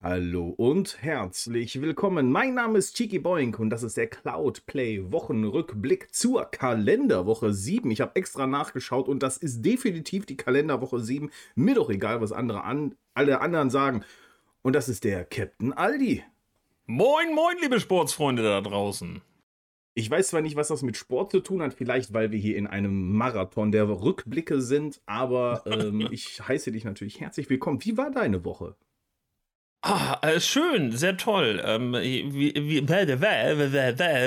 Hallo und herzlich willkommen. Mein Name ist Cheeky Boink und das ist der Cloud Play Wochenrückblick zur Kalenderwoche 7. Ich habe extra nachgeschaut und das ist definitiv die Kalenderwoche 7. Mir doch egal, was andere an, alle anderen sagen. Und das ist der Captain Aldi. Moin, moin, liebe Sportsfreunde da draußen. Ich weiß zwar nicht, was das mit Sport zu tun hat, vielleicht weil wir hier in einem Marathon der Rückblicke sind, aber ähm, ich heiße dich natürlich herzlich willkommen. Wie war deine Woche? Ah, äh, schön, sehr toll. Ähm, wie, wie,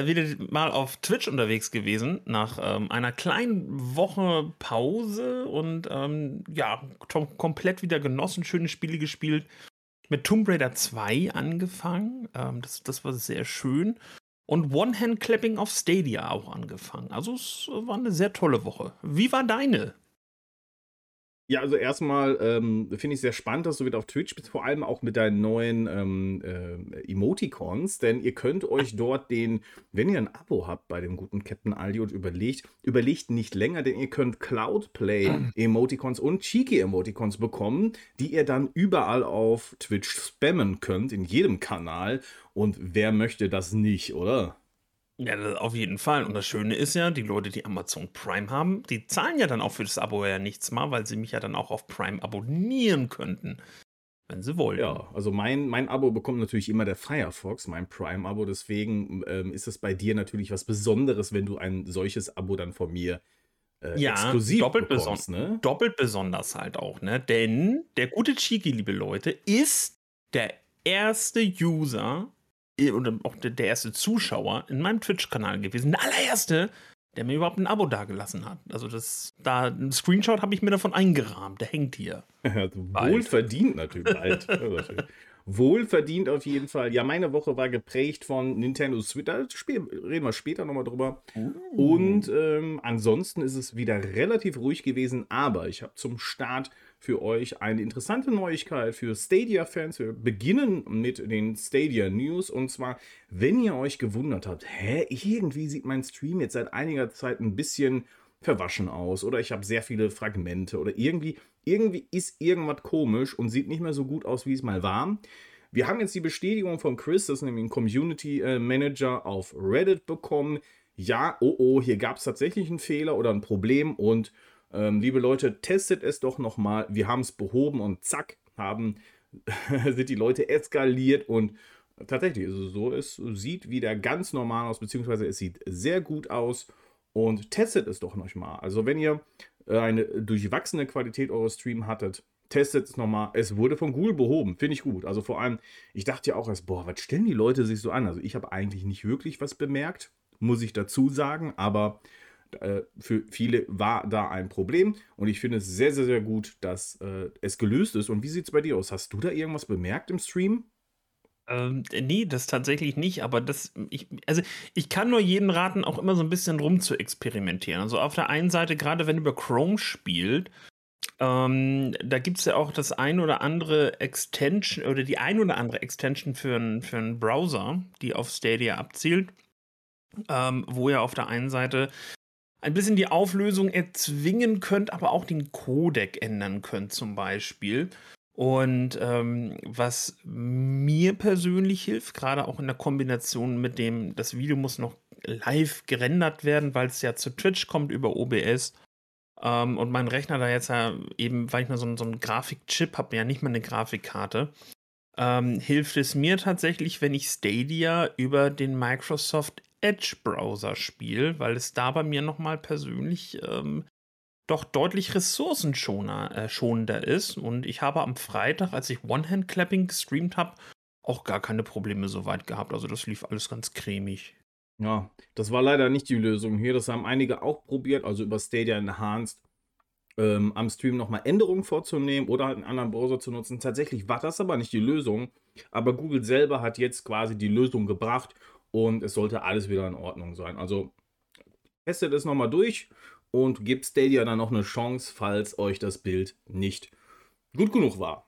wieder mal auf Twitch unterwegs gewesen, nach ähm, einer kleinen Woche Pause und ähm, ja, komplett wieder genossen, schöne Spiele gespielt. Mit Tomb Raider 2 angefangen, ähm, das, das war sehr schön. Und One-Hand-Clapping auf Stadia auch angefangen. Also es war eine sehr tolle Woche. Wie war deine? Ja, also erstmal ähm, finde ich sehr spannend, dass du wieder auf Twitch bist, vor allem auch mit deinen neuen ähm, äh, Emoticons, denn ihr könnt euch dort den, wenn ihr ein Abo habt bei dem guten Captain Aldi und überlegt, überlegt nicht länger, denn ihr könnt Cloudplay Emoticons und Cheeky Emoticons bekommen, die ihr dann überall auf Twitch spammen könnt, in jedem Kanal. Und wer möchte das nicht, oder? Ja, auf jeden Fall. Und das Schöne ist ja, die Leute, die Amazon Prime haben, die zahlen ja dann auch für das Abo ja nichts mal, weil sie mich ja dann auch auf Prime abonnieren könnten, wenn sie wollen. Ja, also mein, mein Abo bekommt natürlich immer der Firefox, mein Prime-Abo. Deswegen ähm, ist es bei dir natürlich was Besonderes, wenn du ein solches Abo dann von mir äh, ja, exklusiv doppelt bekommst. Ne? Doppelt besonders halt auch, ne? Denn der gute Chiki, liebe Leute, ist der erste User oder auch der, erste Zuschauer in meinem Twitch-Kanal gewesen. Der allererste, der mir überhaupt ein Abo dagelassen hat. Also das, da ein Screenshot habe ich mir davon eingerahmt. Der hängt hier. Wohlverdient natürlich. Bald. Wohlverdient auf jeden Fall. Ja, meine Woche war geprägt von Nintendo Switch. Da reden wir später nochmal drüber. Uh. Und ähm, ansonsten ist es wieder relativ ruhig gewesen. Aber ich habe zum Start für euch eine interessante Neuigkeit für Stadia-Fans. Wir beginnen mit den Stadia News. Und zwar, wenn ihr euch gewundert habt, hä, irgendwie sieht mein Stream jetzt seit einiger Zeit ein bisschen verwaschen aus oder ich habe sehr viele Fragmente oder irgendwie, irgendwie ist irgendwas komisch und sieht nicht mehr so gut aus, wie es mal war. Wir haben jetzt die Bestätigung von Chris, das ist nämlich ein Community äh, Manager auf Reddit bekommen. Ja, oh oh, hier gab es tatsächlich einen Fehler oder ein Problem und ähm, liebe Leute, testet es doch nochmal. Wir haben es behoben und zack, haben, sind die Leute eskaliert und tatsächlich ist es so, es sieht wieder ganz normal aus, beziehungsweise es sieht sehr gut aus und testet es doch nochmal. Also wenn ihr eine durchwachsene Qualität eures Streams hattet, testet es nochmal. Es wurde von Google behoben, finde ich gut. Also vor allem, ich dachte ja auch erst, boah, was stellen die Leute sich so an? Also ich habe eigentlich nicht wirklich was bemerkt, muss ich dazu sagen, aber äh, für viele war da ein Problem und ich finde es sehr, sehr, sehr gut, dass äh, es gelöst ist. Und wie sieht es bei dir aus? Hast du da irgendwas bemerkt im Stream? Ähm, nee, das tatsächlich nicht, aber das, ich, also ich kann nur jeden raten, auch immer so ein bisschen rum zu experimentieren. Also auf der einen Seite, gerade wenn über Chrome spielt, ähm, da gibt es ja auch das ein oder andere Extension oder die ein oder andere Extension für einen für Browser, die auf Stadia abzielt, ähm, wo ihr auf der einen Seite ein bisschen die Auflösung erzwingen könnt, aber auch den Codec ändern könnt zum Beispiel. Und ähm, was mir persönlich hilft, gerade auch in der Kombination mit dem, das Video muss noch live gerendert werden, weil es ja zu Twitch kommt über OBS. Ähm, und mein Rechner da jetzt ja eben, weil ich mal so, so einen Grafikchip habe, ja nicht mal eine Grafikkarte, ähm, hilft es mir tatsächlich, wenn ich Stadia über den Microsoft Edge-Browser spiele, weil es da bei mir nochmal persönlich ähm, doch deutlich ressourcenschonender äh, ist. Und ich habe am Freitag, als ich One-Hand-Clapping gestreamt habe, auch gar keine Probleme so weit gehabt. Also das lief alles ganz cremig. Ja, das war leider nicht die Lösung hier. Das haben einige auch probiert, also über Stadia Enhanced ähm, am Stream nochmal Änderungen vorzunehmen oder halt einen anderen Browser zu nutzen. Tatsächlich war das aber nicht die Lösung. Aber Google selber hat jetzt quasi die Lösung gebracht und es sollte alles wieder in Ordnung sein. Also testet es nochmal durch und gebt Stadia dann noch eine Chance, falls euch das Bild nicht gut genug war.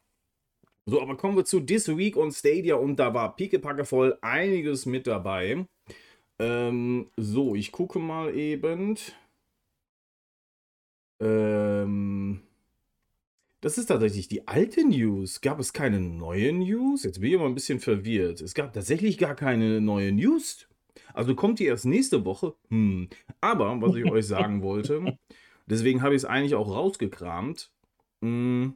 So, aber kommen wir zu This Week on Stadia und da war piekepacke voll einiges mit dabei. Ähm, so, ich gucke mal eben. Ähm, das ist tatsächlich die alte News. Gab es keine neue News? Jetzt bin ich aber ein bisschen verwirrt. Es gab tatsächlich gar keine neue News. Also kommt die erst nächste Woche? Hm. Aber, was ich euch sagen wollte, deswegen habe ich es eigentlich auch rausgekramt. Hm.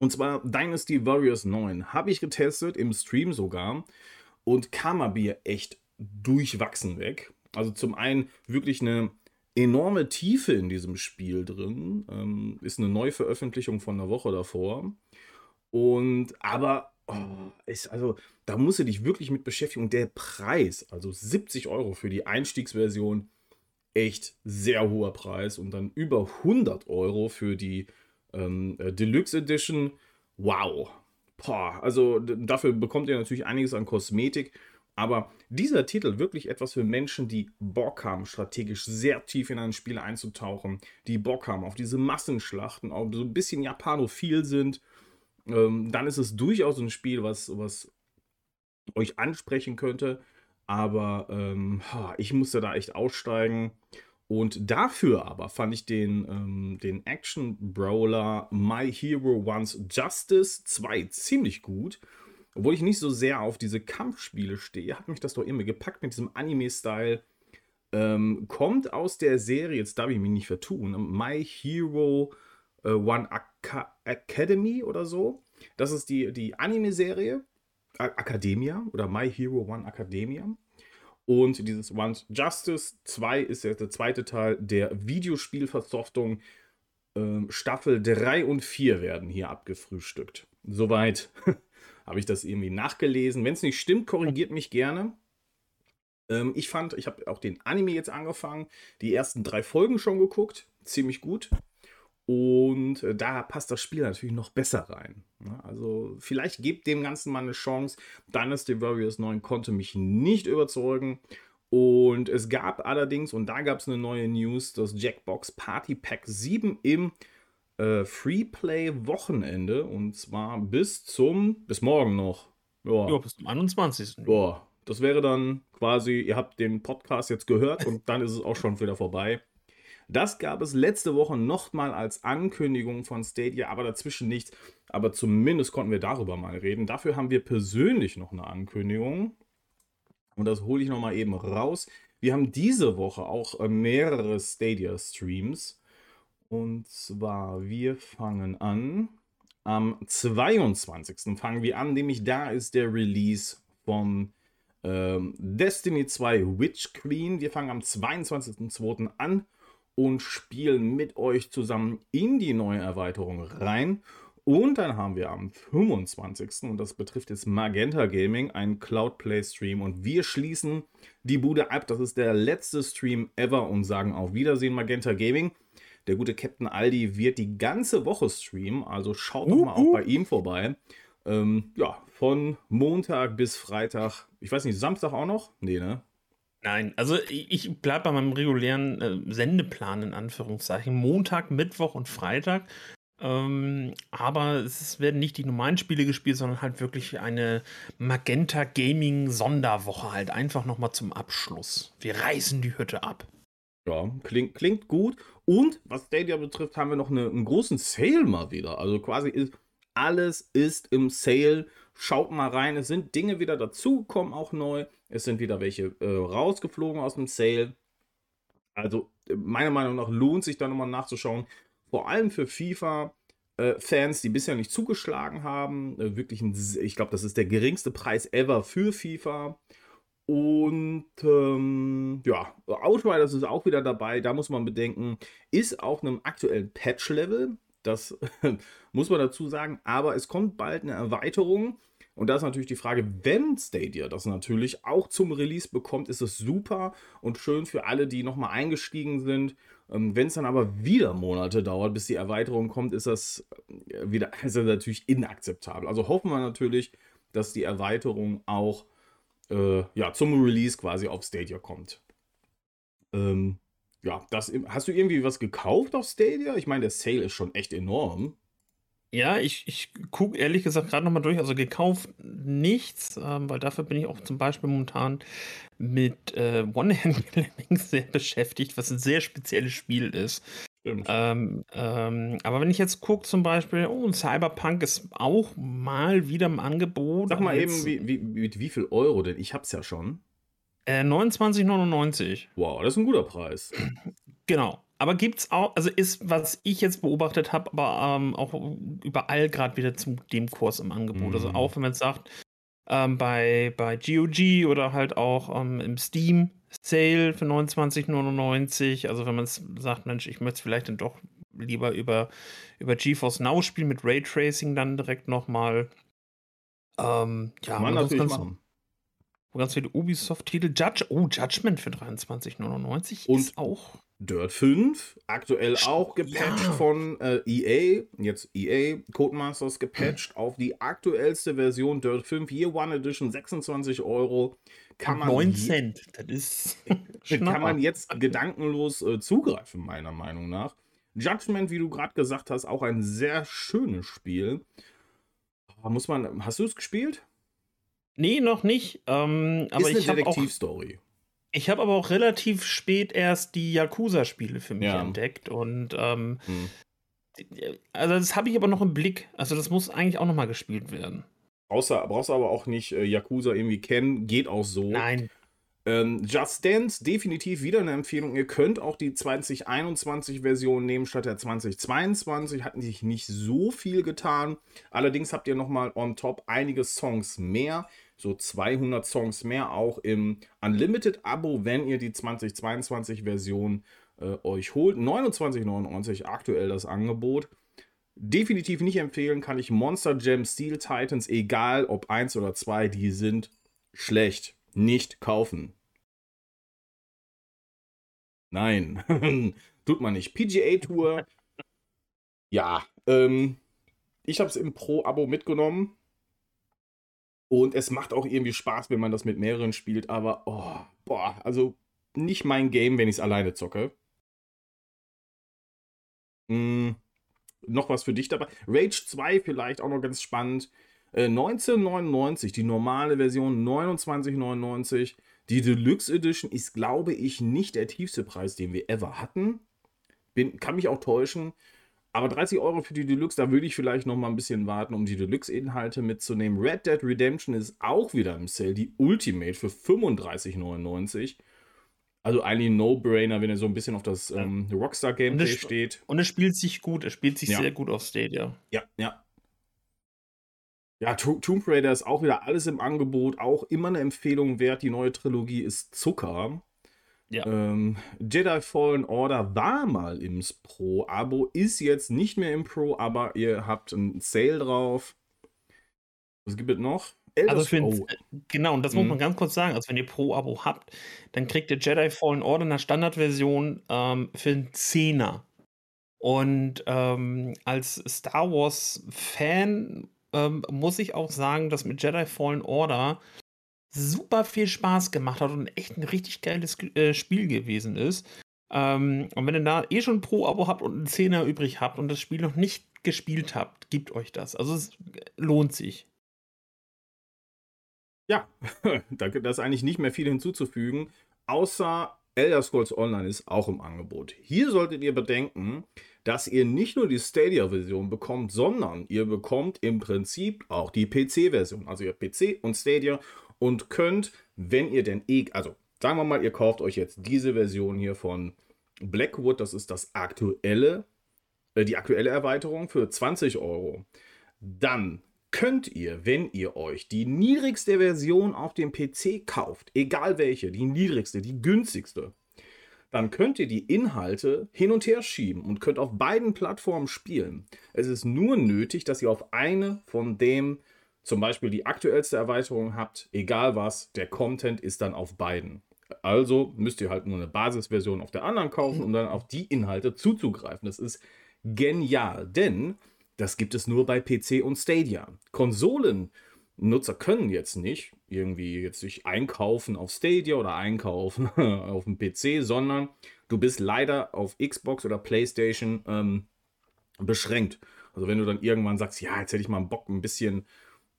Und zwar Dynasty Warriors 9. Habe ich getestet, im Stream sogar. Und kam mir echt durchwachsen weg. Also zum einen wirklich eine enorme Tiefe in diesem Spiel drin. Ähm, ist eine Neuveröffentlichung von einer Woche davor. Und aber oh, ist, also, da musst du dich wirklich mit beschäftigen. Und der Preis, also 70 Euro für die Einstiegsversion, echt sehr hoher Preis. Und dann über 100 Euro für die ähm, äh, Deluxe Edition. Wow. Boah, also dafür bekommt ihr natürlich einiges an Kosmetik. Aber dieser Titel wirklich etwas für Menschen, die Bock haben, strategisch sehr tief in ein Spiel einzutauchen, die Bock haben auf diese Massenschlachten, auch so ein bisschen japanophil sind, ähm, dann ist es durchaus ein Spiel, was, was euch ansprechen könnte. Aber ähm, ich musste da echt aussteigen. Und dafür aber fand ich den, ähm, den Action-Brawler My Hero Wants Justice 2 ziemlich gut. Obwohl ich nicht so sehr auf diese Kampfspiele stehe, hat mich das doch immer gepackt mit diesem Anime-Style. Ähm, kommt aus der Serie, jetzt darf ich mich nicht vertun, My Hero äh, One Aka Academy oder so. Das ist die, die Anime-Serie, Academia oder My Hero One Academia. Und dieses One Justice 2 ist jetzt der zweite Teil der Videospielversoftung. Ähm, Staffel 3 und 4 werden hier abgefrühstückt. Soweit habe ich das irgendwie nachgelesen. Wenn es nicht stimmt, korrigiert mich gerne. Ähm, ich fand, ich habe auch den Anime jetzt angefangen, die ersten drei Folgen schon geguckt, ziemlich gut. Und äh, da passt das Spiel natürlich noch besser rein. Ne? Also vielleicht gebt dem Ganzen mal eine Chance. Dynasty Warriors 9 konnte mich nicht überzeugen. Und es gab allerdings, und da gab es eine neue News, das Jackbox Party Pack 7 im äh, Freeplay-Wochenende und zwar bis zum, bis morgen noch. Ja, ja bis zum 21. Ja, das wäre dann quasi, ihr habt den Podcast jetzt gehört und dann ist es auch schon wieder vorbei. Das gab es letzte Woche nochmal als Ankündigung von Stadia, aber dazwischen nichts. Aber zumindest konnten wir darüber mal reden. Dafür haben wir persönlich noch eine Ankündigung. Und das hole ich nochmal eben raus. Wir haben diese Woche auch äh, mehrere Stadia-Streams. Und zwar, wir fangen an. Am 22. fangen wir an, nämlich da ist der Release von ähm, Destiny 2 Witch Queen. Wir fangen am 22.02. an und spielen mit euch zusammen in die neue Erweiterung rein. Und dann haben wir am 25. und das betrifft jetzt Magenta Gaming, einen Cloudplay Stream. Und wir schließen die Bude ab. Das ist der letzte Stream ever und sagen auf Wiedersehen Magenta Gaming. Der gute Captain Aldi wird die ganze Woche streamen, also schaut doch mal uh. auch bei ihm vorbei. Ähm, ja, von Montag bis Freitag. Ich weiß nicht, Samstag auch noch? Nee, ne? Nein, also ich bleibe bei meinem regulären äh, Sendeplan in Anführungszeichen. Montag, Mittwoch und Freitag. Ähm, aber es werden nicht die normalen Spiele gespielt, sondern halt wirklich eine Magenta Gaming Sonderwoche halt einfach nochmal zum Abschluss. Wir reißen die Hütte ab. Ja, klingt, klingt gut. Und was Stadia betrifft, haben wir noch eine, einen großen Sale mal wieder. Also quasi ist alles ist im Sale. Schaut mal rein. Es sind Dinge wieder dazugekommen, auch neu. Es sind wieder welche äh, rausgeflogen aus dem Sale. Also meiner Meinung nach lohnt sich da nochmal nachzuschauen. Vor allem für FIFA. Fans, die bisher nicht zugeschlagen haben, äh, wirklich ein, ich glaube, das ist der geringste Preis ever für FIFA. Und ähm, ja, Outriders ist auch wieder dabei. Da muss man bedenken, ist auf einem aktuellen Patch-Level. Das muss man dazu sagen. Aber es kommt bald eine Erweiterung. Und da ist natürlich die Frage, wenn Stadia das natürlich auch zum Release bekommt, ist es super und schön für alle, die nochmal eingestiegen sind. Ähm, wenn es dann aber wieder Monate dauert, bis die Erweiterung kommt, ist das äh, wieder ist das natürlich inakzeptabel. Also hoffen wir natürlich, dass die Erweiterung auch äh, ja, zum Release quasi auf Stadia kommt. Ähm, ja, das, hast du irgendwie was gekauft auf Stadia? Ich meine, der Sale ist schon echt enorm. Ja, ich, ich gucke ehrlich gesagt gerade nochmal durch. Also gekauft nichts, ähm, weil dafür bin ich auch zum Beispiel momentan mit äh, One-Hand-Clamming sehr beschäftigt, was ein sehr spezielles Spiel ist. Ähm, ähm, aber wenn ich jetzt gucke, zum Beispiel, oh, Cyberpunk ist auch mal wieder im Angebot. Sag mal eben, wie, wie, mit wie viel Euro denn? Ich hab's ja schon. Äh, 29,99. Wow, das ist ein guter Preis. Genau. Aber gibt's auch, also ist, was ich jetzt beobachtet habe, aber ähm, auch überall gerade wieder zu dem Kurs im Angebot. Also mhm. Also auch wenn man sagt, ähm, bei, bei GOG oder halt auch ähm, im Steam Sale für 29,99. Also wenn man sagt, Mensch, ich möchte es vielleicht dann doch lieber über, über GeForce Now spielen mit Raytracing dann direkt nochmal. Ähm, ja, man natürlich ganz, machen. Ganz viele Ubisoft-Titel. Judge, oh, Judgment für 23,99 ist auch Dirt 5, aktuell auch gepatcht ja. von äh, EA, jetzt EA Codemasters gepatcht mhm. auf die aktuellste Version Dirt 5 Year One Edition, 26 Euro. Kann man 9 Cent, das ist. kann man jetzt gedankenlos äh, zugreifen, meiner Meinung nach. Judgment, wie du gerade gesagt hast, auch ein sehr schönes Spiel. Muss man, hast du es gespielt? Nee, noch nicht. Ähm, aber ist eine Detektivstory. Ich habe aber auch relativ spät erst die Yakuza-Spiele für mich ja. entdeckt und ähm, hm. also das habe ich aber noch im Blick. Also das muss eigentlich auch noch mal gespielt werden. Brauchst du, brauchst aber auch nicht äh, Yakuza irgendwie kennen, geht auch so. Nein. Ähm, Just Dance, definitiv wieder eine Empfehlung. Ihr könnt auch die 2021-Version nehmen statt der 2022. Hatten sich nicht so viel getan. Allerdings habt ihr nochmal on top einige Songs mehr so 200 Songs mehr auch im Unlimited-Abo, wenn ihr die 2022-Version äh, euch holt. 29,99 aktuell das Angebot. Definitiv nicht empfehlen kann ich Monster Jam Steel Titans, egal ob 1 oder 2, die sind schlecht. Nicht kaufen. Nein, tut man nicht. PGA Tour, ja, ähm, ich habe es im Pro-Abo mitgenommen. Und es macht auch irgendwie Spaß, wenn man das mit mehreren spielt, aber, oh, boah, also nicht mein Game, wenn ich es alleine zocke. Hm, noch was für dich dabei. Rage 2 vielleicht auch noch ganz spannend. Äh, 1999, die normale Version 29,99. Die Deluxe Edition ist, glaube ich, nicht der tiefste Preis, den wir ever hatten. Bin, kann mich auch täuschen. Aber 30 Euro für die Deluxe, da würde ich vielleicht noch mal ein bisschen warten, um die Deluxe-Inhalte mitzunehmen. Red Dead Redemption ist auch wieder im Sale, die Ultimate für 35,99. Also eigentlich ein No-Brainer, wenn er so ein bisschen auf das ähm, Rockstar-Gameplay steht. Und es spielt sich gut, es spielt sich ja. sehr gut auf Stadia. Ja, ja. Ja, Tomb Raider ist auch wieder alles im Angebot, auch immer eine Empfehlung wert. Die neue Trilogie ist Zucker. Ja. Ähm, Jedi Fallen Order war mal im Pro-Abo, ist jetzt nicht mehr im Pro, aber ihr habt einen Sale drauf. Was gibt es noch? Also für oh. genau, und das mhm. muss man ganz kurz sagen. Also, wenn ihr Pro-Abo habt, dann kriegt ihr Jedi Fallen Order in der Standardversion ähm, für einen Zehner. Und ähm, als Star Wars-Fan ähm, muss ich auch sagen, dass mit Jedi Fallen Order super viel Spaß gemacht hat und echt ein richtig geiles äh, Spiel gewesen ist. Ähm, und wenn ihr da eh schon Pro-Abo habt und einen Zehner übrig habt und das Spiel noch nicht gespielt habt, gebt euch das. Also es lohnt sich. Ja. Da ist eigentlich nicht mehr viel hinzuzufügen, außer Elder Scrolls Online ist auch im Angebot. Hier solltet ihr bedenken, dass ihr nicht nur die Stadia-Version bekommt, sondern ihr bekommt im Prinzip auch die PC-Version. Also ihr PC und Stadia und könnt, wenn ihr denn eh, also sagen wir mal, ihr kauft euch jetzt diese Version hier von Blackwood, das ist das aktuelle, äh, die aktuelle Erweiterung für 20 Euro. Dann könnt ihr, wenn ihr euch die niedrigste Version auf dem PC kauft, egal welche, die niedrigste, die günstigste, dann könnt ihr die Inhalte hin und her schieben und könnt auf beiden Plattformen spielen. Es ist nur nötig, dass ihr auf eine von dem zum Beispiel die aktuellste Erweiterung habt, egal was, der Content ist dann auf beiden. Also müsst ihr halt nur eine Basisversion auf der anderen kaufen, um dann auf die Inhalte zuzugreifen. Das ist genial, denn das gibt es nur bei PC und Stadia. Konsolennutzer können jetzt nicht irgendwie jetzt sich einkaufen auf Stadia oder einkaufen auf dem PC, sondern du bist leider auf Xbox oder PlayStation ähm, beschränkt. Also wenn du dann irgendwann sagst, ja, jetzt hätte ich mal Bock, ein bisschen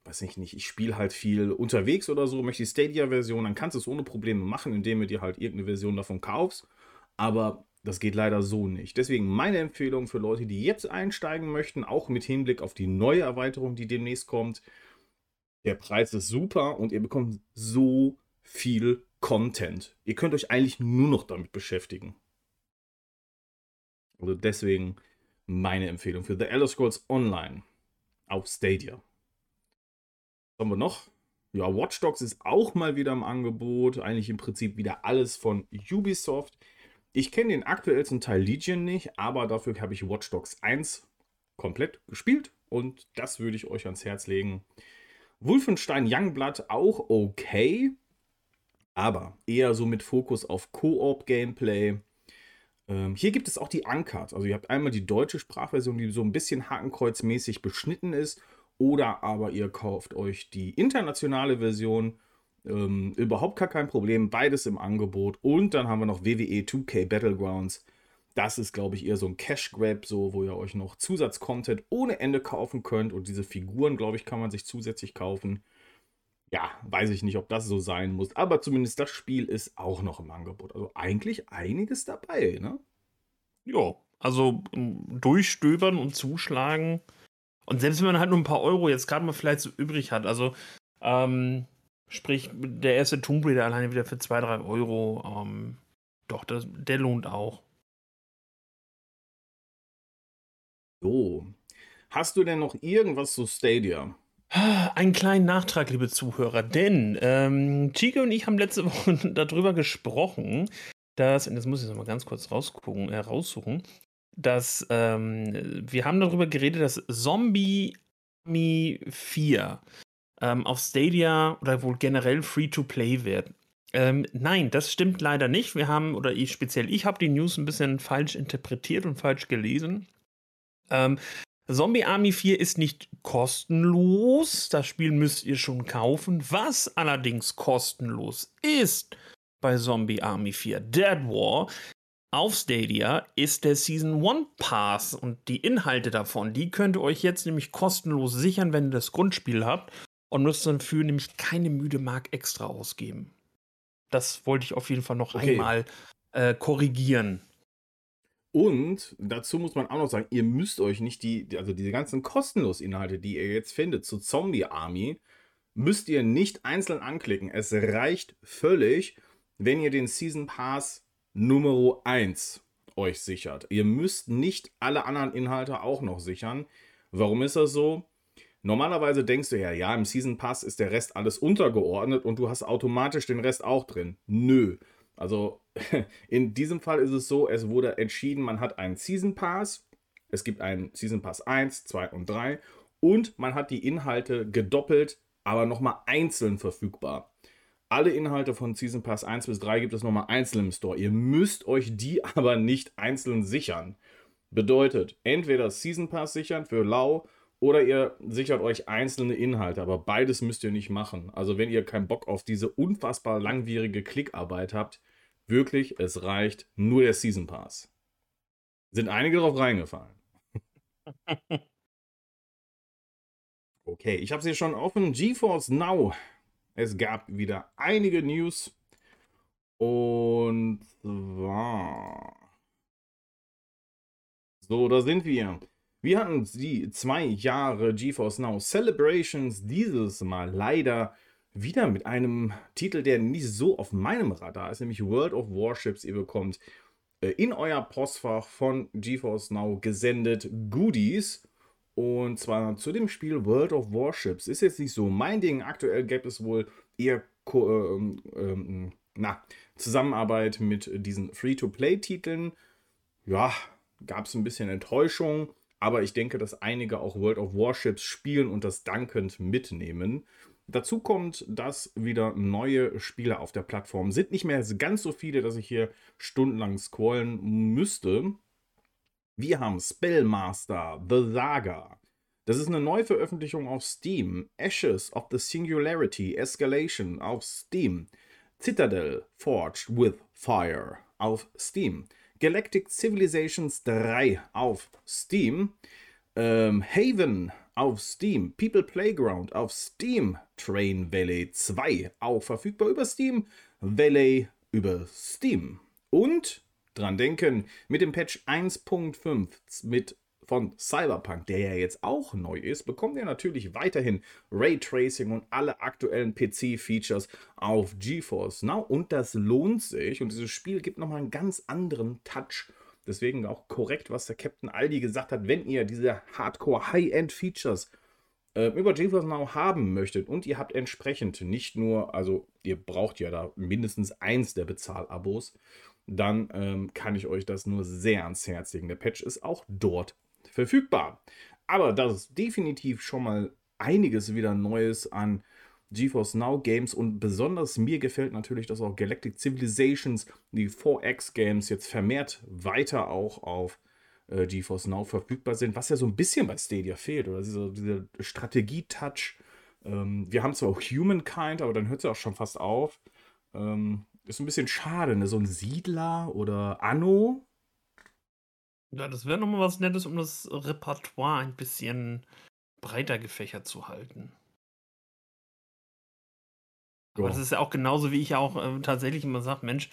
weiß ich nicht, ich spiele halt viel unterwegs oder so, möchte die Stadia-Version, dann kannst du es ohne Probleme machen, indem du dir halt irgendeine Version davon kaufst. Aber Das geht leider so nicht. Deswegen meine Empfehlung für Leute, die jetzt einsteigen möchten, auch mit Hinblick auf die neue Erweiterung, die demnächst kommt. Der Preis ist super und ihr bekommt so viel Content. Ihr könnt euch eigentlich nur noch damit beschäftigen. Also deswegen meine Empfehlung für The Elder Scrolls Online auf Stadia. Was haben wir noch? Ja, Watch Dogs ist auch mal wieder im Angebot. Eigentlich im Prinzip wieder alles von Ubisoft. Ich kenne den aktuellsten Teil Legion nicht, aber dafür habe ich Watch Dogs 1 komplett gespielt und das würde ich euch ans Herz legen. Wolfenstein Youngblood auch okay, aber eher so mit Fokus auf Koop-Gameplay. Ähm, hier gibt es auch die Uncut. Also ihr habt einmal die deutsche Sprachversion, die so ein bisschen hakenkreuzmäßig beschnitten ist. Oder aber ihr kauft euch die internationale Version. Ähm, überhaupt gar kein Problem. Beides im Angebot. Und dann haben wir noch WWE 2K Battlegrounds. Das ist, glaube ich, eher so ein Cash Grab, so, wo ihr euch noch Zusatzcontent ohne Ende kaufen könnt. Und diese Figuren, glaube ich, kann man sich zusätzlich kaufen. Ja, weiß ich nicht, ob das so sein muss. Aber zumindest das Spiel ist auch noch im Angebot. Also eigentlich einiges dabei, ne? Ja, also durchstöbern und zuschlagen. Und selbst wenn man halt nur ein paar Euro jetzt gerade mal vielleicht so übrig hat, also ähm, sprich, der erste Tomb Raider alleine wieder für 2, 3 Euro, ähm, doch, das, der lohnt auch. So. Hast du denn noch irgendwas zu Stadia? Einen kleinen Nachtrag, liebe Zuhörer, denn ähm, Chico und ich haben letzte Woche darüber gesprochen, dass, und das muss ich noch mal ganz kurz rausgucken, äh, raussuchen, dass ähm, wir haben darüber geredet, dass Zombie Army 4 ähm, auf Stadia oder wohl generell Free-to-Play wird. Ähm, nein, das stimmt leider nicht. Wir haben, oder ich speziell ich habe die News ein bisschen falsch interpretiert und falsch gelesen. Ähm, Zombie Army 4 ist nicht kostenlos. Das Spiel müsst ihr schon kaufen. Was allerdings kostenlos ist bei Zombie Army 4 Dead War auf Stadia ist der Season 1 Pass und die Inhalte davon, die könnt ihr euch jetzt nämlich kostenlos sichern, wenn ihr das Grundspiel habt und müsst dafür nämlich keine müde Mark extra ausgeben. Das wollte ich auf jeden Fall noch okay. einmal äh, korrigieren. Und dazu muss man auch noch sagen, ihr müsst euch nicht die, also diese ganzen kostenlosen Inhalte, die ihr jetzt findet zu Zombie Army, müsst ihr nicht einzeln anklicken. Es reicht völlig, wenn ihr den Season Pass Nummer 1 euch sichert. Ihr müsst nicht alle anderen Inhalte auch noch sichern. Warum ist das so? Normalerweise denkst du ja, ja, im Season Pass ist der Rest alles untergeordnet und du hast automatisch den Rest auch drin. Nö. Also in diesem Fall ist es so, es wurde entschieden, man hat einen Season Pass. Es gibt einen Season Pass 1, 2 und 3 und man hat die Inhalte gedoppelt, aber nochmal einzeln verfügbar. Alle Inhalte von Season Pass 1 bis 3 gibt es nochmal einzeln im Store. Ihr müsst euch die aber nicht einzeln sichern. Bedeutet, entweder Season Pass sichern für Lau oder ihr sichert euch einzelne Inhalte, aber beides müsst ihr nicht machen. Also wenn ihr keinen Bock auf diese unfassbar langwierige Klickarbeit habt, wirklich, es reicht nur der Season Pass. Sind einige drauf reingefallen. okay, ich habe sie schon offen. GeForce Now es gab wieder einige News. Und zwar. So, da sind wir. Wir hatten die zwei Jahre GeForce Now Celebrations dieses Mal leider wieder mit einem Titel, der nicht so auf meinem Radar ist, nämlich World of Warships. Ihr bekommt äh, in euer Postfach von GeForce Now gesendet Goodies und zwar zu dem Spiel World of Warships. Ist jetzt nicht so mein Ding. Aktuell gäbe es wohl eher ähm, ähm, na, Zusammenarbeit mit diesen Free-to-Play-Titeln. Ja, gab es ein bisschen Enttäuschung. Aber ich denke, dass einige auch World of Warships spielen und das dankend mitnehmen. Dazu kommt, dass wieder neue Spiele auf der Plattform sind. Nicht mehr ganz so viele, dass ich hier stundenlang scrollen müsste. Wir haben Spellmaster, The Saga. Das ist eine Neuveröffentlichung auf Steam. Ashes of the Singularity Escalation auf Steam. Citadel Forged with Fire auf Steam. Galactic Civilizations 3 auf Steam. Ähm, Haven auf Steam. People Playground auf Steam. Train Valley 2 auch verfügbar über Steam. Valley über Steam. Und dran denken, mit dem Patch 1.5 mit von Cyberpunk, der ja jetzt auch neu ist, bekommt ihr natürlich weiterhin Raytracing und alle aktuellen PC-Features auf GeForce Now und das lohnt sich und dieses Spiel gibt nochmal einen ganz anderen Touch. Deswegen auch korrekt, was der Captain Aldi gesagt hat, wenn ihr diese Hardcore High-End-Features äh, über GeForce Now haben möchtet und ihr habt entsprechend nicht nur, also ihr braucht ja da mindestens eins der Bezahlabos, dann ähm, kann ich euch das nur sehr ans Herz legen. Der Patch ist auch dort verfügbar. Aber das ist definitiv schon mal einiges wieder Neues an GeForce Now Games und besonders mir gefällt natürlich, dass auch Galactic Civilizations, die 4X Games jetzt vermehrt weiter auch auf äh, GeForce Now verfügbar sind, was ja so ein bisschen bei Stadia fehlt oder dieser, dieser Strategie-Touch. Ähm, wir haben zwar auch Humankind, aber dann hört es ja auch schon fast auf. Ähm, ist ein bisschen schade, ne? So ein Siedler oder Anno, ja, das wäre nochmal was Nettes, um das Repertoire ein bisschen breiter gefächert zu halten. Aber ja. das ist ja auch genauso, wie ich ja auch äh, tatsächlich immer sage, Mensch,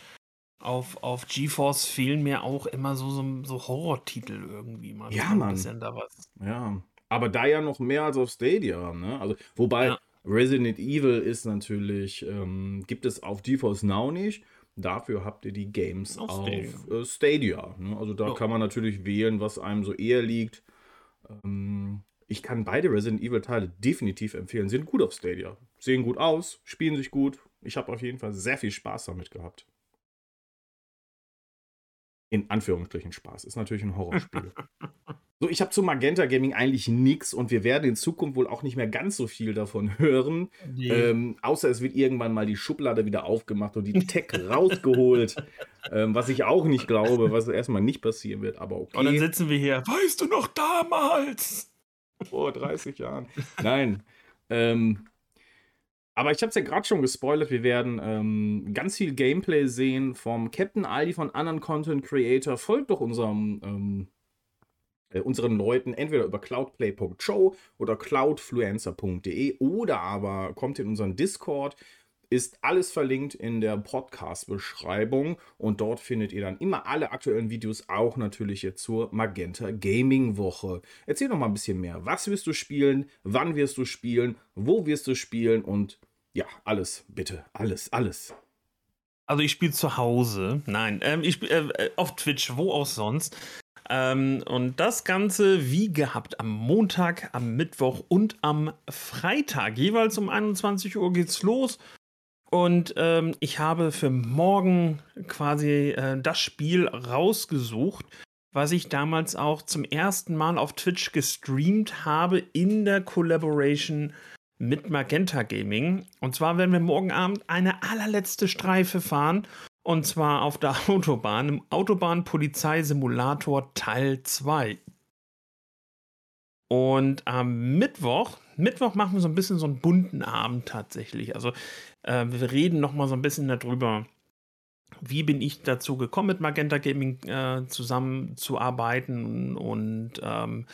auf, auf GeForce fehlen mir auch immer so, so, so Horrortitel irgendwie mal. Ja, Mann. Da ja, aber da ja noch mehr als auf Stadia, ne? Also, wobei ja. Resident Evil ist natürlich, ähm, gibt es auf GeForce Now nicht. Dafür habt ihr die Games auf, auf Stadia. Äh, Stadia ne? Also da ja. kann man natürlich wählen, was einem so eher liegt. Ähm, ich kann beide Resident Evil Teile definitiv empfehlen. Sind gut auf Stadia. Sehen gut aus, spielen sich gut. Ich habe auf jeden Fall sehr viel Spaß damit gehabt. In Anführungsstrichen Spaß. Ist natürlich ein Horrorspiel. So, ich habe zu Magenta Gaming eigentlich nichts und wir werden in Zukunft wohl auch nicht mehr ganz so viel davon hören. Nee. Ähm, außer es wird irgendwann mal die Schublade wieder aufgemacht und die Tech rausgeholt. Ähm, was ich auch nicht glaube, was erstmal nicht passieren wird, aber okay. Und dann sitzen wir hier. Weißt du noch damals? Vor 30 Jahren. Nein. Ähm, aber ich habe es ja gerade schon gespoilert. Wir werden ähm, ganz viel Gameplay sehen vom Captain Aldi von anderen Content Creator. Folgt doch unserem ähm, äh, unseren Leuten entweder über cloudplay.show oder cloudfluencer.de oder aber kommt in unseren Discord. Ist alles verlinkt in der Podcast-Beschreibung und dort findet ihr dann immer alle aktuellen Videos, auch natürlich jetzt zur Magenta Gaming Woche. Erzähl noch mal ein bisschen mehr. Was wirst du spielen? Wann wirst du spielen? Wo wirst du spielen? Und ja, alles, bitte, alles, alles. Also ich spiele zu Hause. Nein, ähm, ich spiele äh, auf Twitch, wo auch sonst. Ähm, und das Ganze wie gehabt am Montag, am Mittwoch und am Freitag. Jeweils um 21 Uhr geht's los. Und ähm, ich habe für morgen quasi äh, das Spiel rausgesucht, was ich damals auch zum ersten Mal auf Twitch gestreamt habe in der Collaboration mit Magenta Gaming. Und zwar werden wir morgen Abend eine allerletzte Streife fahren und zwar auf der Autobahn, im Autobahnpolizeisimulator Teil 2. Und am Mittwoch, Mittwoch machen wir so ein bisschen so einen bunten Abend tatsächlich. Also äh, wir reden nochmal so ein bisschen darüber, wie bin ich dazu gekommen, mit Magenta Gaming äh, zusammenzuarbeiten und ähm,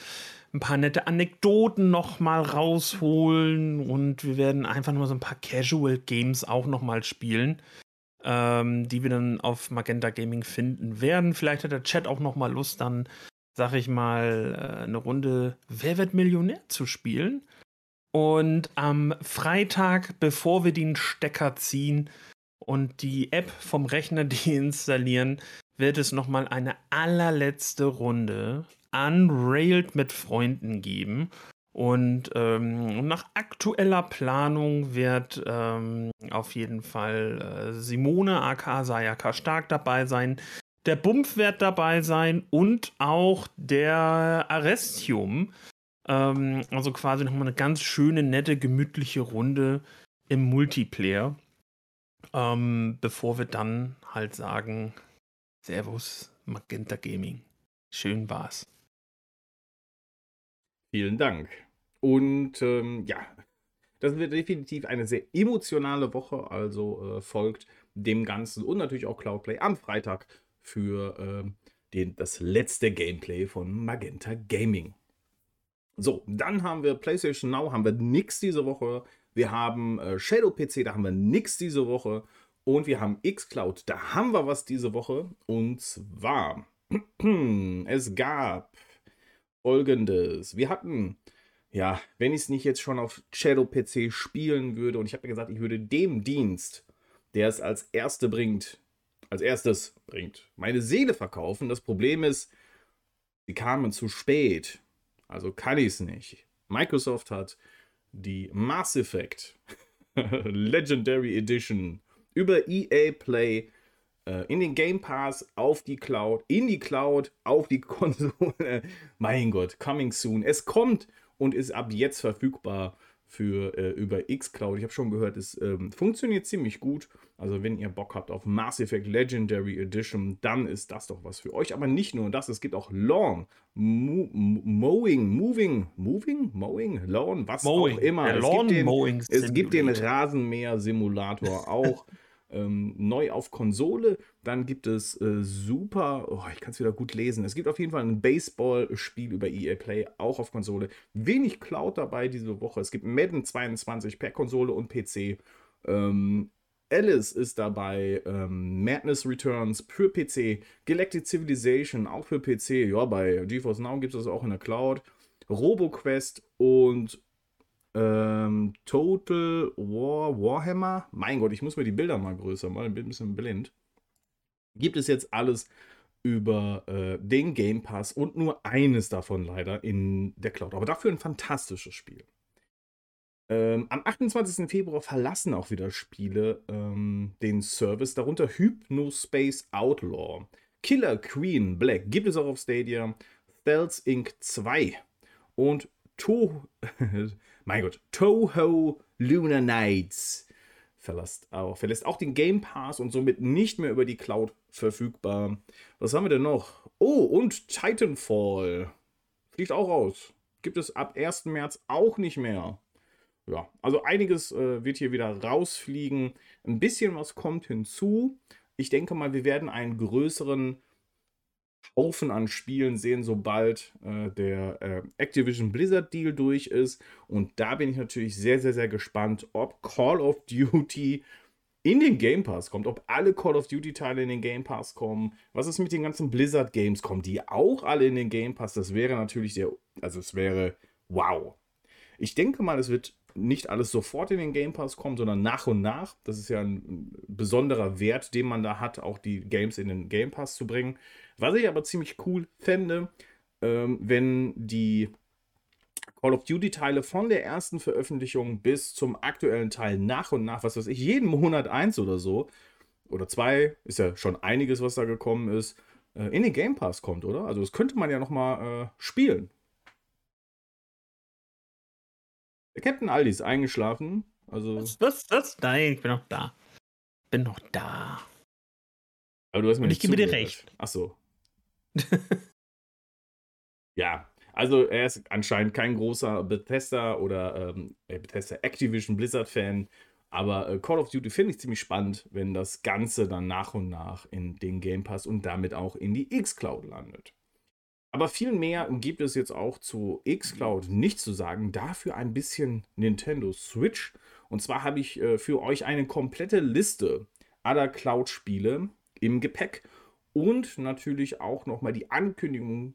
ein paar nette Anekdoten nochmal rausholen und wir werden einfach nur so ein paar Casual Games auch nochmal spielen ähm, die wir dann auf Magenta Gaming finden werden. Vielleicht hat der Chat auch noch mal Lust, dann, sag ich mal, äh, eine Runde Wer wird Millionär zu spielen. Und am Freitag, bevor wir den Stecker ziehen und die App vom Rechner deinstallieren, wird es noch mal eine allerletzte Runde Unrailed mit Freunden geben. Und ähm, nach aktueller Planung wird ähm, auf jeden Fall äh, Simone aka Sayaka Stark dabei sein. Der Bumpf wird dabei sein und auch der Arrestium. Ähm, also quasi nochmal eine ganz schöne, nette, gemütliche Runde im Multiplayer. Ähm, bevor wir dann halt sagen: Servus, Magenta Gaming. Schön war's. Vielen Dank. Und ähm, ja, das wird definitiv eine sehr emotionale Woche, also äh, folgt dem Ganzen und natürlich auch Cloudplay am Freitag für äh, den, das letzte Gameplay von Magenta Gaming. So, dann haben wir PlayStation Now, haben wir nix diese Woche. Wir haben äh, Shadow PC, da haben wir nix diese Woche. Und wir haben xCloud. Da haben wir was diese Woche. Und zwar, es gab folgendes. Wir hatten, ja, wenn ich es nicht jetzt schon auf Shadow PC spielen würde, und ich habe mir gesagt, ich würde dem Dienst, der es als erste bringt, als erstes bringt, meine Seele verkaufen. Das Problem ist, sie kamen zu spät. Also kann ich es nicht. Microsoft hat die Mass Effect Legendary Edition über EA Play äh, in den Game Pass auf die Cloud, in die Cloud, auf die Konsole. mein Gott, coming soon. Es kommt und ist ab jetzt verfügbar für äh, über xCloud. Ich habe schon gehört, es ähm, funktioniert ziemlich gut. Also wenn ihr Bock habt auf Mass Effect Legendary Edition, dann ist das doch was für euch. Aber nicht nur das, es gibt auch Lawn, Mo Mowing, Moving, Moving, Mowing, Lawn, was Mowing. auch immer. Es, gibt den, es gibt den Rasenmäher-Simulator auch. ähm, neu auf Konsole. Dann gibt es äh, super, oh, ich kann es wieder gut lesen. Es gibt auf jeden Fall ein Baseball-Spiel über EA Play, auch auf Konsole. Wenig Cloud dabei diese Woche. Es gibt Madden 22 per Konsole und PC. Ähm, Alice ist dabei, ähm, Madness Returns für PC, Galactic Civilization auch für PC, ja, bei GeForce Now gibt es das auch in der Cloud, RoboQuest und ähm, Total War Warhammer. Mein Gott, ich muss mir die Bilder mal größer machen, ich bin ein bisschen blind. Gibt es jetzt alles über äh, den Game Pass und nur eines davon leider in der Cloud. Aber dafür ein fantastisches Spiel. Ähm, am 28. Februar verlassen auch wieder Spiele ähm, den Service, darunter Hypnospace Outlaw. Killer Queen Black gibt es auch auf Stadia. Stealth Inc. 2 und to mein Gott, Toho Lunar Nights verlässt auch, verlässt auch den Game Pass und somit nicht mehr über die Cloud verfügbar. Was haben wir denn noch? Oh, und Titanfall fliegt auch raus. Gibt es ab 1. März auch nicht mehr. Ja, also einiges äh, wird hier wieder rausfliegen. Ein bisschen was kommt hinzu. Ich denke mal, wir werden einen größeren Haufen an Spielen sehen, sobald äh, der äh, Activision Blizzard Deal durch ist. Und da bin ich natürlich sehr, sehr, sehr gespannt, ob Call of Duty in den Game Pass kommt, ob alle Call of Duty Teile in den Game Pass kommen. Was ist mit den ganzen Blizzard Games? Kommen die auch alle in den Game Pass? Das wäre natürlich sehr, also es wäre wow. Ich denke mal, es wird nicht alles sofort in den Game Pass kommen, sondern nach und nach. Das ist ja ein besonderer Wert, den man da hat, auch die Games in den Game Pass zu bringen. Was ich aber ziemlich cool fände, ähm, wenn die Call of Duty-Teile von der ersten Veröffentlichung bis zum aktuellen Teil nach und nach, was weiß ich, jeden Monat eins oder so, oder zwei, ist ja schon einiges, was da gekommen ist, äh, in den Game Pass kommt, oder? Also das könnte man ja nochmal äh, spielen. Der Captain Aldi ist eingeschlafen. Also was, was, was? Nein, ich bin noch da. Bin noch da. Aber du hast mir Und nicht ich gebe dir recht. Ach so. ja, also er ist anscheinend kein großer Bethesda oder ähm, äh, Bethesda Activision Blizzard Fan. Aber äh, Call of Duty finde ich ziemlich spannend, wenn das Ganze dann nach und nach in den Game Pass und damit auch in die X-Cloud landet. Aber viel mehr gibt es jetzt auch zu X-Cloud nicht zu sagen. Dafür ein bisschen Nintendo Switch. Und zwar habe ich äh, für euch eine komplette Liste aller Cloud-Spiele im Gepäck. Und natürlich auch nochmal die Ankündigung,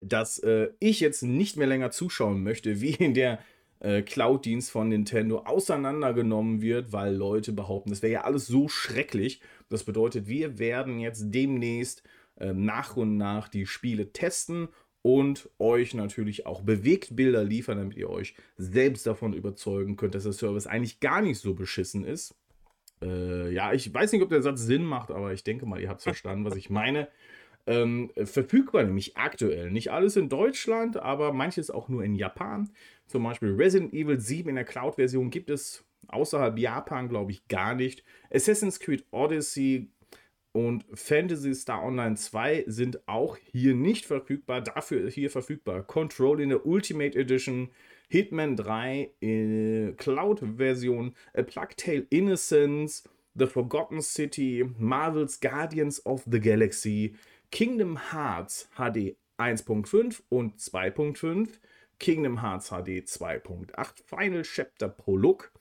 dass äh, ich jetzt nicht mehr länger zuschauen möchte, wie in der äh, Cloud-Dienst von Nintendo auseinandergenommen wird, weil Leute behaupten, das wäre ja alles so schrecklich. Das bedeutet, wir werden jetzt demnächst äh, nach und nach die Spiele testen und euch natürlich auch Bewegtbilder liefern, damit ihr euch selbst davon überzeugen könnt, dass der Service eigentlich gar nicht so beschissen ist. Äh, ja, ich weiß nicht, ob der Satz Sinn macht, aber ich denke mal, ihr habt verstanden, was ich meine. Ähm, verfügbar nämlich aktuell. Nicht alles in Deutschland, aber manches auch nur in Japan. Zum Beispiel Resident Evil 7 in der Cloud-Version gibt es außerhalb Japan, glaube ich, gar nicht. Assassin's Creed Odyssey und Fantasy Star Online 2 sind auch hier nicht verfügbar. Dafür hier verfügbar Control in der Ultimate Edition, Hitman 3 in Cloud-Version, A Plague Tale Innocence, The Forgotten City, Marvel's Guardians of the Galaxy, Kingdom Hearts HD 1.5 und 2.5, Kingdom Hearts HD 2.8, Final Chapter Prolog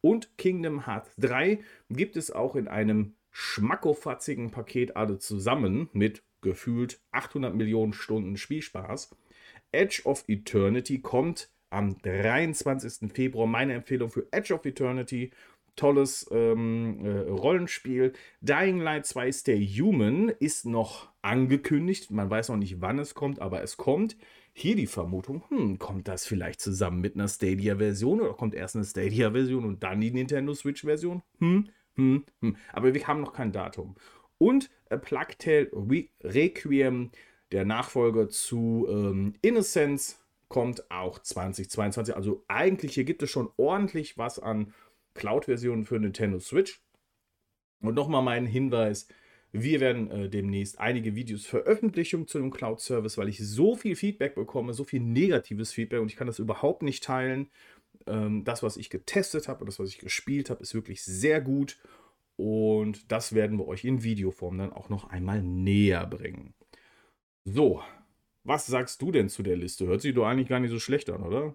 und Kingdom Hearts 3 gibt es auch in einem schmackofatzigen Paket alle zusammen mit gefühlt 800 Millionen Stunden Spielspaß. Edge of Eternity kommt am 23. Februar. Meine Empfehlung für Edge of Eternity. Tolles ähm, äh, Rollenspiel. Dying Light 2 Stay Human ist noch angekündigt. Man weiß noch nicht, wann es kommt, aber es kommt. Hier die Vermutung, hm, kommt das vielleicht zusammen mit einer Stadia-Version oder kommt erst eine Stadia-Version und dann die Nintendo Switch-Version? Hm, hm, hm. Aber wir haben noch kein Datum. Und A Plague Tale Re Requiem, der Nachfolger zu ähm, Innocence, kommt auch 2022. Also eigentlich hier gibt es schon ordentlich was an Cloud-Versionen für Nintendo Switch. Und nochmal mein Hinweis, wir werden äh, demnächst einige Videos veröffentlichen zu dem Cloud-Service, weil ich so viel Feedback bekomme, so viel negatives Feedback und ich kann das überhaupt nicht teilen. Ähm, das, was ich getestet habe und das, was ich gespielt habe, ist wirklich sehr gut. Und das werden wir euch in Videoform dann auch noch einmal näher bringen. So, was sagst du denn zu der Liste? Hört sich doch eigentlich gar nicht so schlecht an, oder?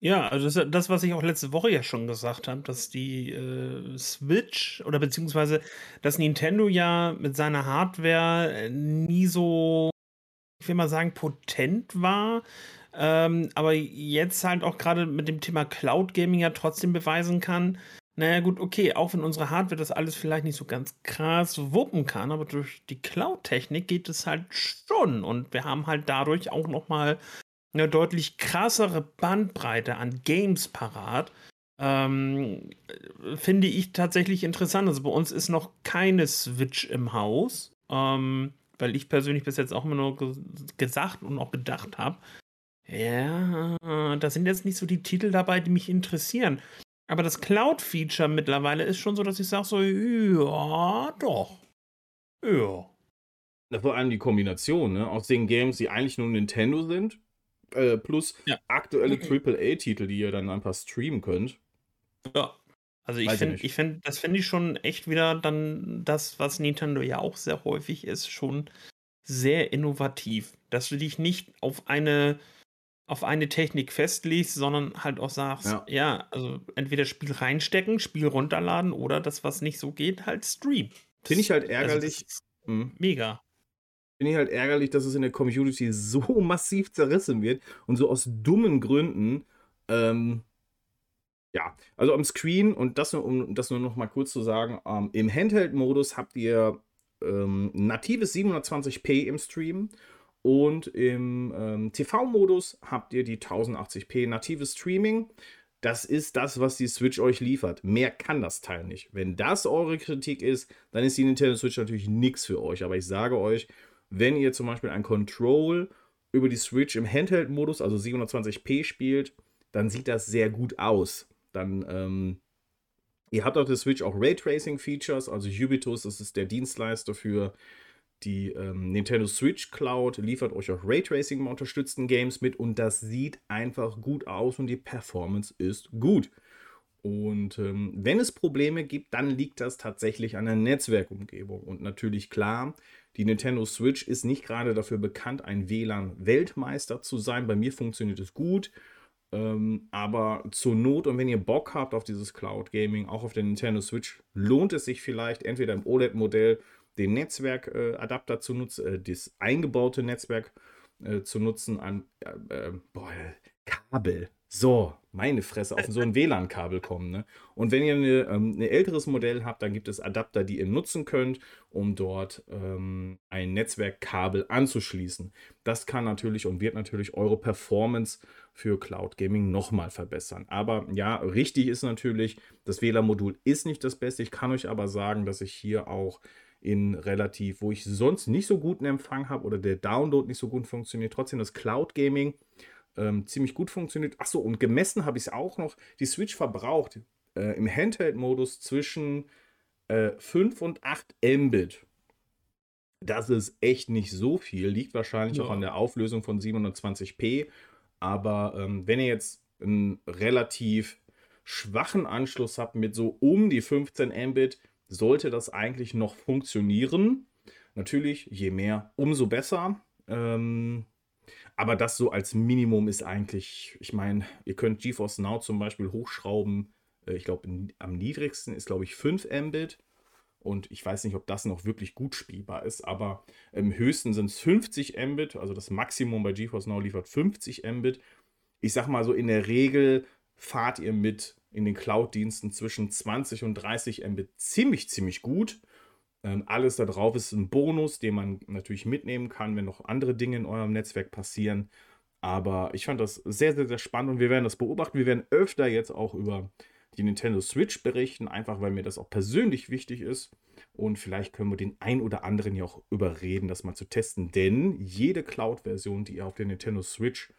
Ja, also das, das, was ich auch letzte Woche ja schon gesagt habe, dass die äh, Switch oder beziehungsweise dass Nintendo ja mit seiner Hardware äh, nie so, ich will mal sagen, potent war. Ähm, aber jetzt halt auch gerade mit dem Thema Cloud Gaming ja trotzdem beweisen kann, naja, gut, okay, auch wenn unsere Hardware das alles vielleicht nicht so ganz krass wuppen kann, aber durch die Cloud-Technik geht es halt schon. Und wir haben halt dadurch auch nochmal eine deutlich krassere Bandbreite an Games parat. Ähm, finde ich tatsächlich interessant. Also bei uns ist noch keine Switch im Haus, ähm, weil ich persönlich bis jetzt auch immer nur ge gesagt und auch gedacht habe, ja, da sind jetzt nicht so die Titel dabei, die mich interessieren. Aber das Cloud-Feature mittlerweile ist schon so, dass ich sage so, ja, doch. Ja. Vor allem die Kombination, ne? Aus den Games, die eigentlich nur Nintendo sind, äh, plus ja. aktuelle AAA-Titel, die ihr dann einfach streamen könnt. Ja. Also ich finde, ich finde, das finde ich schon echt wieder dann das, was Nintendo ja auch sehr häufig ist, schon sehr innovativ. Dass du dich nicht auf eine auf eine Technik festlegst, sondern halt auch sagst, ja. ja, also entweder Spiel reinstecken, Spiel runterladen oder das, was nicht so geht, halt streamen. Finde ich halt also ärgerlich. Also mega. Finde ich halt ärgerlich, dass es in der Community so massiv zerrissen wird und so aus dummen Gründen. Ähm, ja, also am Screen und das nur, um das nur noch mal kurz zu sagen, ähm, im Handheld-Modus habt ihr ähm, natives 720p im Stream und im ähm, TV-Modus habt ihr die 1080p natives Streaming. Das ist das, was die Switch euch liefert. Mehr kann das Teil nicht. Wenn das eure Kritik ist, dann ist die Nintendo Switch natürlich nichts für euch. Aber ich sage euch, wenn ihr zum Beispiel ein Control über die Switch im Handheld-Modus, also 720p spielt, dann sieht das sehr gut aus. Dann, ähm, ihr habt auf der Switch auch Raytracing-Features, also Ubitus, das ist der Dienstleister für die ähm, Nintendo Switch Cloud liefert euch auch Raytracing unterstützten Games mit und das sieht einfach gut aus und die Performance ist gut. Und ähm, wenn es Probleme gibt, dann liegt das tatsächlich an der Netzwerkumgebung. Und natürlich klar, die Nintendo Switch ist nicht gerade dafür bekannt, ein WLAN-Weltmeister zu sein. Bei mir funktioniert es gut. Ähm, aber zur Not und wenn ihr Bock habt auf dieses Cloud Gaming, auch auf der Nintendo Switch, lohnt es sich vielleicht entweder im OLED-Modell den Netzwerkadapter zu nutzen, äh, das eingebaute Netzwerk äh, zu nutzen an äh, boah, Kabel. So, meine Fresse, auf so ein WLAN-Kabel kommen. Ne? Und wenn ihr ähm, ein älteres Modell habt, dann gibt es Adapter, die ihr nutzen könnt, um dort ähm, ein Netzwerkkabel anzuschließen. Das kann natürlich und wird natürlich eure Performance für Cloud Gaming nochmal verbessern. Aber ja, richtig ist natürlich, das WLAN-Modul ist nicht das Beste. Ich kann euch aber sagen, dass ich hier auch in relativ, wo ich sonst nicht so guten Empfang habe oder der Download nicht so gut funktioniert, trotzdem das Cloud Gaming ähm, ziemlich gut funktioniert. Achso, und gemessen habe ich es auch noch. Die Switch verbraucht äh, im Handheld-Modus zwischen äh, 5 und 8 Mbit. Das ist echt nicht so viel, liegt wahrscheinlich ja. auch an der Auflösung von 720p. Aber ähm, wenn ihr jetzt einen relativ schwachen Anschluss habt mit so um die 15 Mbit, sollte das eigentlich noch funktionieren. Natürlich, je mehr, umso besser. Ähm, aber das so als Minimum ist eigentlich, ich meine, ihr könnt GeForce Now zum Beispiel hochschrauben Äh, ich glaube, am niedrigsten ist, glaube ich, 5 Mbit. Und ich weiß nicht, ob das noch wirklich gut spielbar ist, aber im höchsten sind es 50 Mbit. Also das Maximum bei GeForce Now liefert 50 Mbit. Ich sag mal so, in der Regel fahrt ihr mit in den Cloud-Diensten zwischen 20 und 30 Mbit ziemlich, ziemlich gut. Ähm, alles da drauf ist ein Bonus, den man natürlich mitnehmen kann, wenn noch andere Dinge in eurem Netzwerk passieren. Aber ich fand das sehr, sehr, sehr spannend und wir werden das beobachten. Wir werden öfter jetzt auch über die Nintendo Switch berichten, einfach weil mir das auch persönlich wichtig ist. Und vielleicht können wir den ein oder anderen ja auch überreden, das mal zu testen. Denn jede Cloud-Version, die ihr auf der Nintendo Switch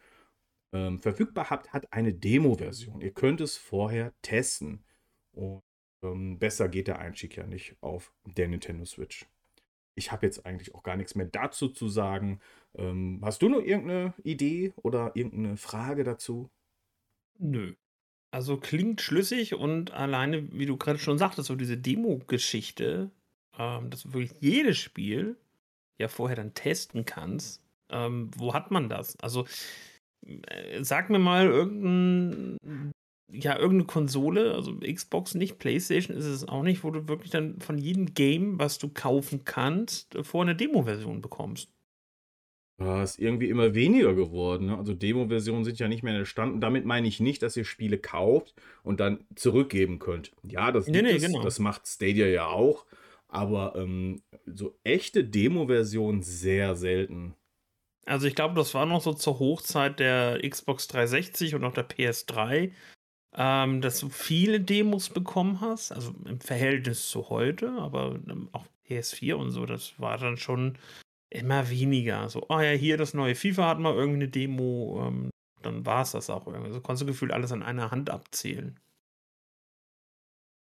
ähm, verfügbar habt, hat eine Demo-Version. Ihr könnt es vorher testen. Und ähm, besser geht der Einstieg ja nicht auf der Nintendo Switch. Ich habe jetzt eigentlich auch gar nichts mehr dazu zu sagen. Ähm, hast du noch irgendeine Idee oder irgendeine Frage dazu? Nö. Also klingt schlüssig und alleine, wie du gerade schon sagtest, so diese Demo-Geschichte, ähm, dass du wirklich jedes Spiel ja vorher dann testen kannst. Ähm, wo hat man das? Also sag mir mal irgendein, ja, irgendeine Konsole, also Xbox nicht, PlayStation ist es auch nicht, wo du wirklich dann von jedem Game, was du kaufen kannst, vor eine Demo-Version bekommst. Ja, ist irgendwie immer weniger geworden. Ne? Also Demo-Versionen sind ja nicht mehr entstanden. Damit meine ich nicht, dass ihr Spiele kauft und dann zurückgeben könnt. Ja, das, nee, nee, es, genau. das macht Stadia ja auch. Aber ähm, so echte Demo-Versionen sehr selten. Also ich glaube, das war noch so zur Hochzeit der Xbox 360 und auch der PS3, ähm, dass du viele Demos bekommen hast. Also im Verhältnis zu heute, aber ähm, auch PS4 und so, das war dann schon Immer weniger. So, oh ja, hier das neue FIFA hat mal irgendwie eine Demo, ähm, dann war es das auch irgendwie. So konntest du gefühlt alles an einer Hand abzählen.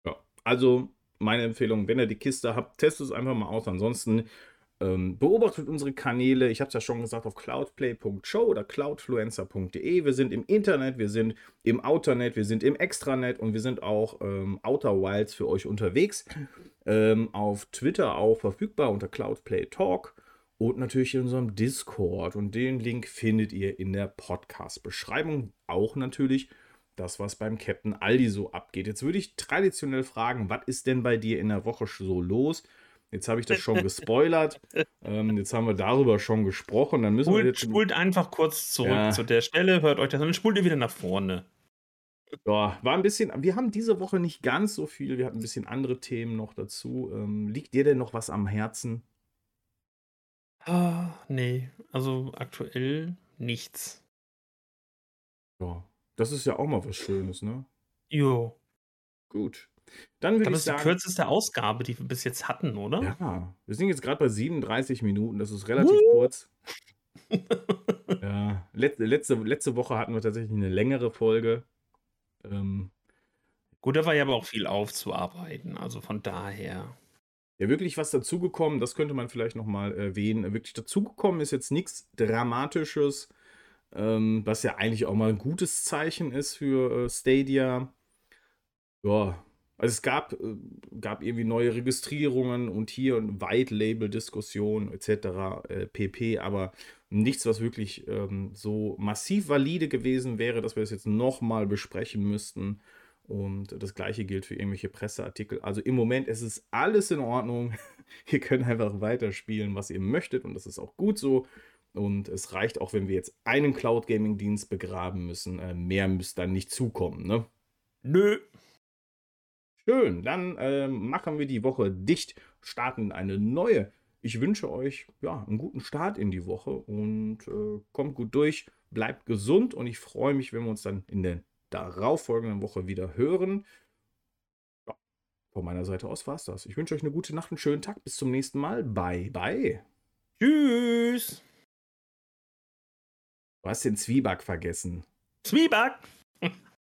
Ja, also meine Empfehlung, wenn ihr die Kiste habt, testet es einfach mal aus. Ansonsten beobachtet unsere Kanäle. Ich habe es ja schon gesagt auf cloudplay.show oder cloudfluencer.de. Wir sind im Internet, wir sind im Outernet, wir sind im Extranet und wir sind auch ähm, Outer Wilds für euch unterwegs. Ähm, auf Twitter auch verfügbar unter Cloudplay Talk und natürlich in unserem Discord. Und den Link findet ihr in der Podcast-Beschreibung. Auch natürlich das, was beim Captain Aldi so abgeht. Jetzt würde ich traditionell fragen, was ist denn bei dir in der Woche so los? Jetzt habe ich das schon gespoilert. ähm, jetzt haben wir darüber schon gesprochen. Dann müssen spult, wir jetzt spult einfach kurz zurück ja. zu der Stelle, hört euch das an, dann spult ihr wieder nach vorne. Ja, war ein bisschen, wir haben diese Woche nicht ganz so viel, wir hatten ein bisschen andere Themen noch dazu. Ähm, liegt dir denn noch was am Herzen? Ah, ne, also aktuell nichts. Ja, das ist ja auch mal was Schönes, ne? Jo. Gut. Dann würde ich ist die kürzeste Ausgabe, die wir bis jetzt hatten, oder? Ja, wir sind jetzt gerade bei 37 Minuten, das ist relativ Uh. kurz. Ja, letzte letzte letzte Woche hatten wir tatsächlich eine längere Folge. Ähm Gut, da war ja aber auch viel aufzuarbeiten, also von daher. Ja, wirklich was dazugekommen, das könnte man vielleicht nochmal erwähnen. Wirklich dazugekommen ist jetzt nichts Dramatisches, ähm, was ja eigentlich auch mal ein gutes Zeichen ist für äh, Stadia. Ja, also es gab, äh, gab irgendwie neue Registrierungen und hier und White-Label-Diskussionen etc. Äh, pp, aber nichts, was wirklich ähm, so massiv valide gewesen wäre, dass wir das jetzt nochmal besprechen müssten. Und das gleiche gilt für irgendwelche Presseartikel. Also im Moment ist es alles in Ordnung. ihr könnt einfach weiterspielen, was ihr möchtet. Und das ist auch gut so. Und es reicht auch, wenn wir jetzt einen Cloud Gaming Dienst begraben müssen. Äh, mehr müsste dann nicht zukommen, ne? Nö. Schön, dann äh, machen wir die Woche dicht, starten eine neue. Ich wünsche euch ja, einen guten Start in die Woche und äh, kommt gut durch, bleibt gesund und ich freue mich, wenn wir uns dann in der darauffolgenden Woche wieder hören. Ja, von meiner Seite aus war es das. Ich wünsche euch eine gute Nacht, einen schönen Tag. Bis zum nächsten Mal. Bye, bye. Tschüss. Du hast den Zwieback vergessen. Zwieback?